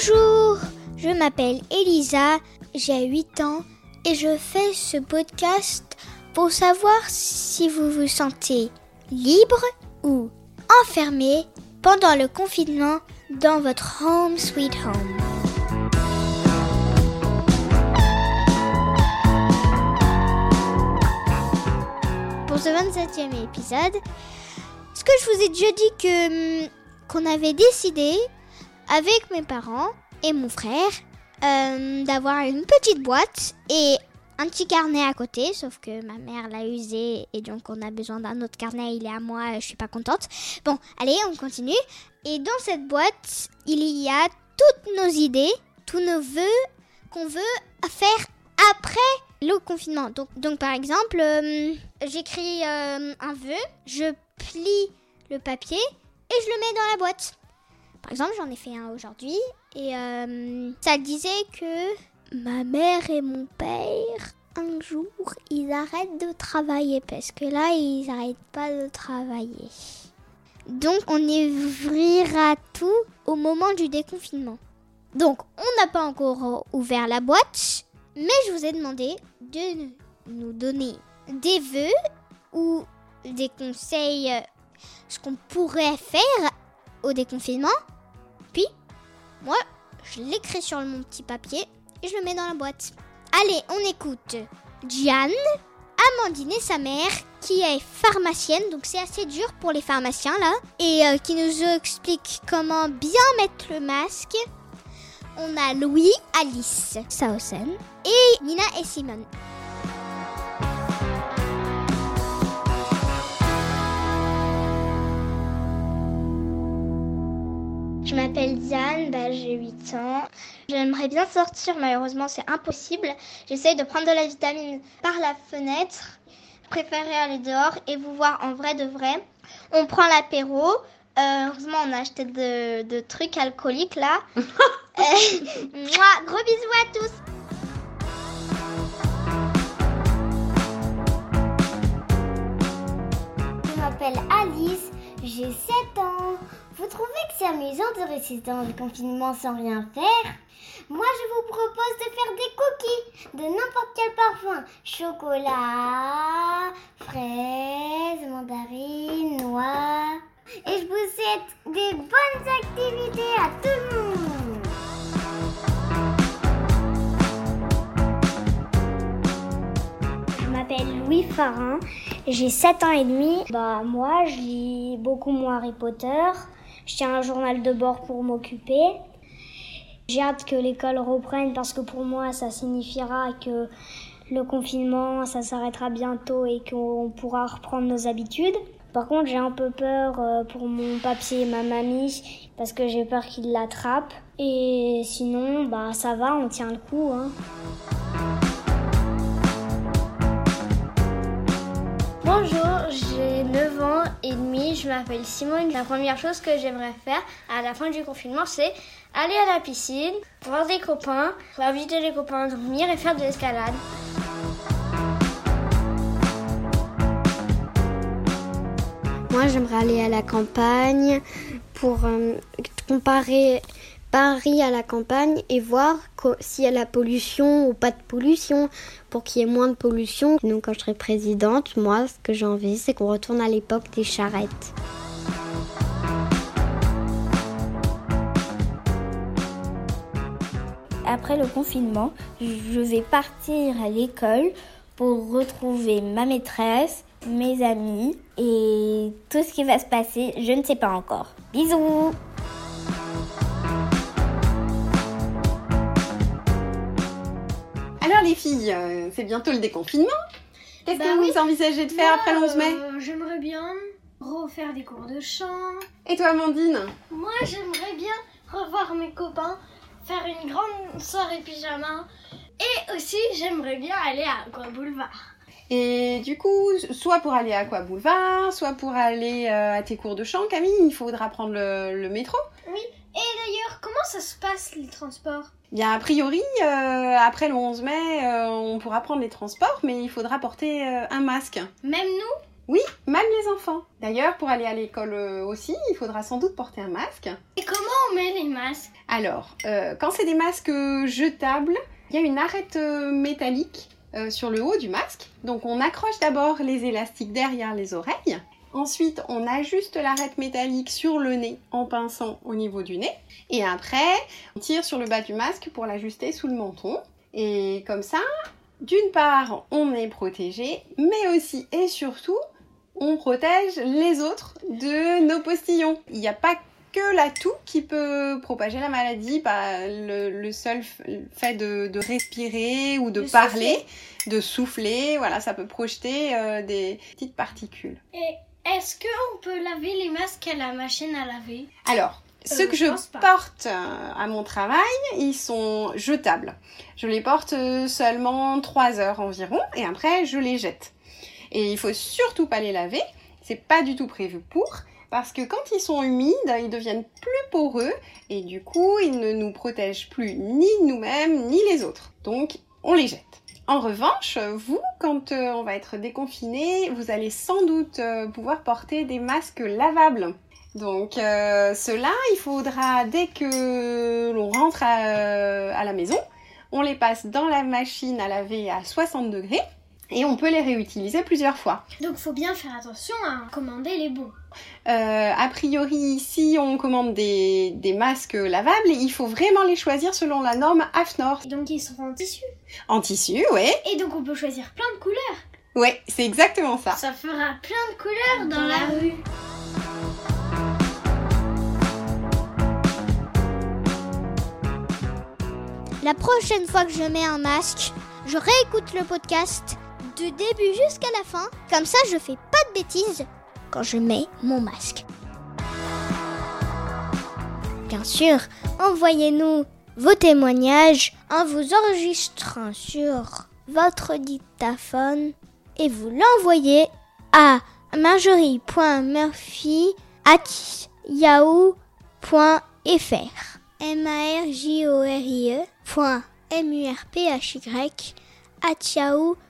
Bonjour, je m'appelle Elisa, j'ai 8 ans et je fais ce podcast pour savoir si vous vous sentez libre ou enfermé pendant le confinement dans votre home sweet home. Pour ce 27e épisode, est-ce que je vous ai déjà dit que hum, qu'on avait décidé avec mes parents et mon frère euh, d'avoir une petite boîte et un petit carnet à côté, sauf que ma mère l'a usé et donc on a besoin d'un autre carnet, il est à moi, je suis pas contente. Bon, allez, on continue. Et dans cette boîte, il y a toutes nos idées, tous nos vœux qu'on veut faire après le confinement. Donc, par exemple, euh, j'écris euh, un vœu, je plie le papier et je le mets dans la boîte. Par exemple, j'en ai fait un aujourd'hui et euh, ça disait que ma mère et mon père, un jour, ils arrêtent de travailler parce que là, ils n'arrêtent pas de travailler. Donc, on ouvrira tout au moment du déconfinement. Donc, on n'a pas encore ouvert la boîte, mais je vous ai demandé de nous donner des vœux ou des conseils, euh, ce qu'on pourrait faire au déconfinement. Puis, moi, je l'écris sur mon petit papier et je le mets dans la boîte. Allez, on écoute Diane, Amandine et sa mère, qui est pharmacienne, donc c'est assez dur pour les pharmaciens là, et euh, qui nous explique comment bien mettre le masque. On a Louis, Alice, Sausen et Nina et Simone. M'appelle Diane, bah, j'ai 8 ans. J'aimerais bien sortir, malheureusement c'est impossible. J'essaye de prendre de la vitamine par la fenêtre. Je préférerais aller dehors et vous voir en vrai de vrai. On prend l'apéro. Euh, heureusement, on a acheté de, de trucs alcooliques là. Euh, mouah, gros bisous à tous. Je m'appelle Alice, j'ai 7 ans. Vous trouvez que c'est amusant de rester dans le confinement sans rien faire? Moi, je vous propose de faire des cookies de n'importe quel parfum. Chocolat, fraise, mandarine, noix. Et je vous souhaite des bonnes activités à tout le monde. Je m'appelle Louis Farin, j'ai 7 ans et demi. Bah moi, je lis beaucoup moins Harry Potter. Je tiens un journal de bord pour m'occuper. J'ai hâte que l'école reprenne parce que pour moi, ça signifiera que le confinement, ça s'arrêtera bientôt et qu'on pourra reprendre nos habitudes. Par contre, j'ai un peu peur euh, pour mon papier et ma mamie parce que j'ai peur qu'ils l'attrapent. Et sinon, bah ça va, on tient le coup. Hein. Bonjour, j'ai 9 ans et demi, je m'appelle Simone. La première chose que j'aimerais faire à la fin du confinement, c'est aller à la piscine, voir des copains, inviter les copains à dormir et faire de l'escalade. Moi, j'aimerais aller à la campagne pour euh, comparer Paris à la campagne et voir s'il y a la pollution ou pas de pollution pour qu'il y ait moins de pollution. Donc, quand je serai présidente, moi, ce que j'ai envie, c'est qu'on retourne à l'époque des charrettes. Après le confinement, je vais partir à l'école pour retrouver ma maîtresse, mes amis et tout ce qui va se passer, je ne sais pas encore. Bisous les filles, euh, c'est bientôt le déconfinement. Qu'est-ce Bah que oui. vous envisagez de faire après le 11 mai Euh, J'aimerais bien refaire des cours de chant. Et toi Amandine Moi, j'aimerais bien revoir mes copains, faire une grande soirée pyjama. Et aussi, j'aimerais bien aller à Aqua Boulevard. Et du coup, soit pour aller à Aqua Boulevard, soit pour aller euh, à tes cours de chant, Camille, il faudra prendre le, le métro. Oui. Ça se passe les transports? Bien, a priori, euh, après le 11 mai, euh, on pourra prendre les transports, mais il faudra porter euh, un masque. Même nous? Oui, même les enfants. D'ailleurs, pour aller à l'école aussi, il faudra sans doute porter un masque. Et comment on met les masques? Alors, quand c'est des masques jetables, il y a une arête métallique sur le haut du masque. Donc on accroche d'abord les élastiques derrière les oreilles. Ensuite, on ajuste l'arête métallique sur le nez en pinçant au niveau du nez. Et après, on tire sur le bas du masque pour l'ajuster sous le menton. Et comme ça, d'une part, on est protégé, mais aussi et surtout, on protège les autres de nos postillons. Il n'y a pas que la toux qui peut propager la maladie, pas le, le seul fait de, de respirer ou de, De parler, de souffler, voilà, ça peut projeter euh, des petites particules. Et est-ce qu'on peut laver les masques à la machine à laver Alors, ceux Euh, que je porte euh, à mon travail, ils sont jetables. Je les porte euh, seulement 3 heures environ et après je les jette. Et il faut surtout pas les laver, c'est pas du tout prévu pour parce que quand ils sont humides, ils deviennent plus poreux et du coup, ils ne nous protègent plus ni nous-mêmes ni les autres. Donc, on les jette. En revanche, vous, quand euh, on va être déconfiné, vous allez sans doute euh, pouvoir porter des masques lavables. Donc euh, ceux-là, il faudra, dès que l'on rentre à, à la maison, on les passe dans la machine à laver à 60 degrés et on peut les réutiliser plusieurs fois. Donc faut bien faire attention à commander les bons. Euh, a priori, si on commande des, des masques lavables, il faut vraiment les choisir selon la norme AFNOR. Et donc ils seront en tissu. En tissu, ouais. Et donc on peut choisir plein de couleurs. Ouais, c'est exactement ça. Ça fera plein de couleurs dans la rue. La prochaine fois que je mets un masque, je réécoute le podcast de début jusqu'à la fin. Comme ça, je fais pas de bêtises quand je mets mon masque. Bien sûr, envoyez-nous vos témoignages en vous enregistrant sur votre dictaphone et vous l'envoyez à marjorie.murphy@yahoo.fr. m a r j o r i e m u r p h y at yahoo.fr.